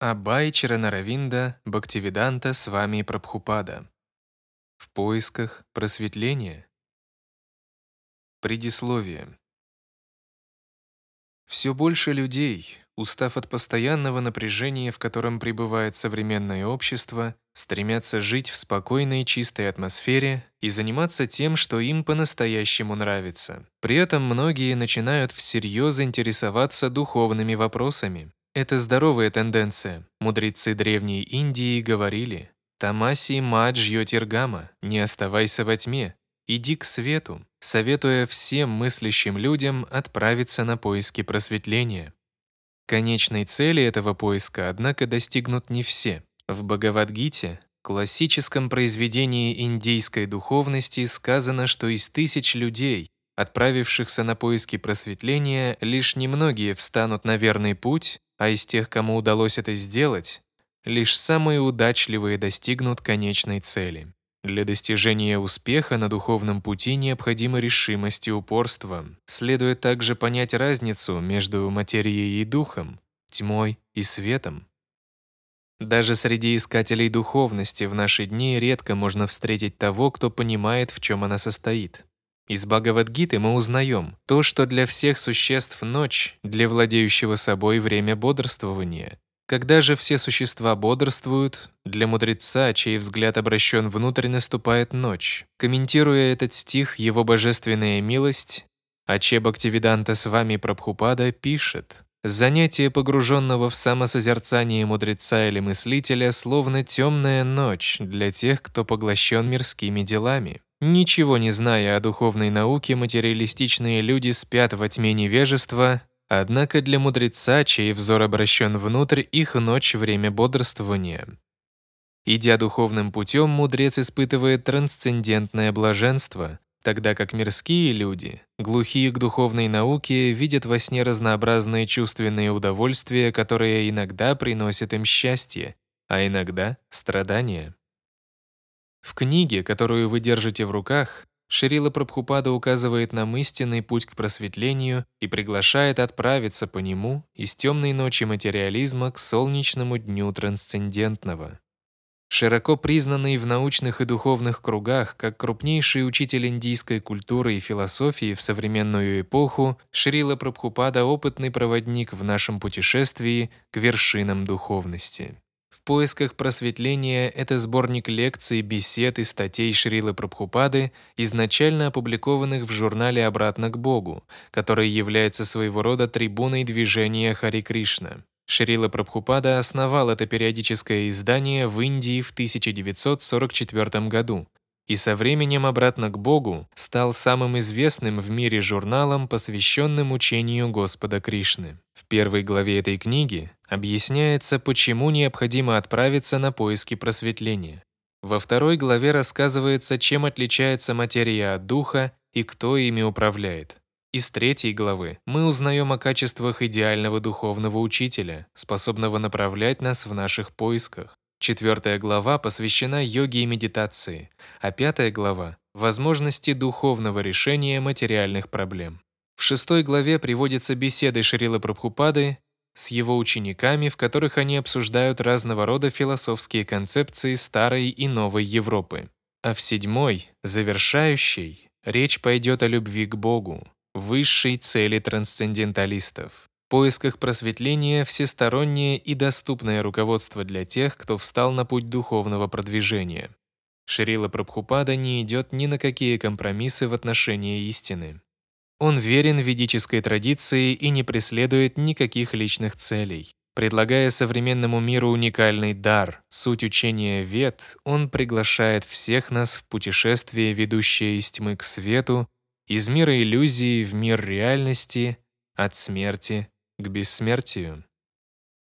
Абай Чаранаравинда Бхактивиданта с вами Прабхупада. В поисках просветления. Предисловие. Все больше людей, устав от постоянного напряжения, в котором пребывает современное общество, стремятся жить в спокойной чистой атмосфере и заниматься тем, что им по-настоящему нравится. При этом многие начинают всерьез интересоваться духовными вопросами. Это здоровая тенденция. Мудрецы Древней Индии говорили «Тамаси мадж йотиргама, не оставайся во тьме, иди к свету», советуя всем мыслящим людям отправиться на поиски просветления. Конечной цели этого поиска, однако, достигнут не все. В Бхагавадгите, классическом произведении индийской духовности, сказано, что из тысяч людей, отправившихся на поиски просветления, лишь немногие встанут на верный путь, а из тех, кому удалось это сделать, лишь самые удачливые достигнут конечной цели. Для достижения успеха на духовном пути необходима решимость и упорство. Следует также понять разницу между материей и духом, тьмой и светом. Даже среди искателей духовности в наши дни редко можно встретить того, кто понимает, в чем она состоит. Из Бхагавадгиты мы узнаем то, что для всех существ ночь, для владеющего собой время бодрствования, когда же все существа бодрствуют, для мудреца, чей взгляд обращен внутрь, наступает ночь. Комментируя этот стих, его божественная милость, Аче Бхактивиданта с вами Прабхупада пишет «Занятие погруженного в самосозерцание мудреца или мыслителя словно темная ночь для тех, кто поглощен мирскими делами». Ничего не зная о духовной науке, материалистичные люди спят во тьме невежества, Однако для мудреца, чей взор обращен внутрь, их ночь — время бодрствования. Идя духовным путем, мудрец испытывает трансцендентное блаженство, тогда как мирские люди, глухие к духовной науке, видят во сне разнообразные чувственные удовольствия, которые иногда приносят им счастье, а иногда — страдания. В книге, которую вы держите в руках, Ширила Прабхупада указывает нам истинный путь к просветлению и приглашает отправиться по нему из темной ночи материализма к солнечному дню трансцендентного. Широко признанный в научных и духовных кругах как крупнейший учитель индийской культуры и философии в современную эпоху, Шрила Прабхупада – опытный проводник в нашем путешествии к вершинам духовности поисках просветления» — это сборник лекций, бесед и статей Шрилы Прабхупады, изначально опубликованных в журнале «Обратно к Богу», который является своего рода трибуной движения Хари Кришна. Шрила Прабхупада основал это периодическое издание в Индии в 1944 году, и со временем «Обратно к Богу» стал самым известным в мире журналом, посвященным учению Господа Кришны. В первой главе этой книги объясняется, почему необходимо отправиться на поиски просветления. Во второй главе рассказывается, чем отличается материя от духа и кто ими управляет. Из третьей главы мы узнаем о качествах идеального духовного учителя, способного направлять нас в наших поисках. Четвертая глава посвящена йоге и медитации, а пятая глава – возможности духовного решения материальных проблем. В шестой главе приводятся беседы Шрилы Прабхупады с его учениками, в которых они обсуждают разного рода философские концепции старой и новой Европы. А в седьмой, завершающей, речь пойдет о любви к Богу, высшей цели трансценденталистов. Поисках просветления всестороннее и доступное руководство для тех, кто встал на путь духовного продвижения. Шрила Прабхупада не идет ни на какие компромиссы в отношении истины. Он верен ведической традиции и не преследует никаких личных целей. Предлагая современному миру уникальный дар, суть учения Вед, он приглашает всех нас в путешествие, ведущее из тьмы к свету, из мира иллюзии в мир реальности, от смерти к бессмертию.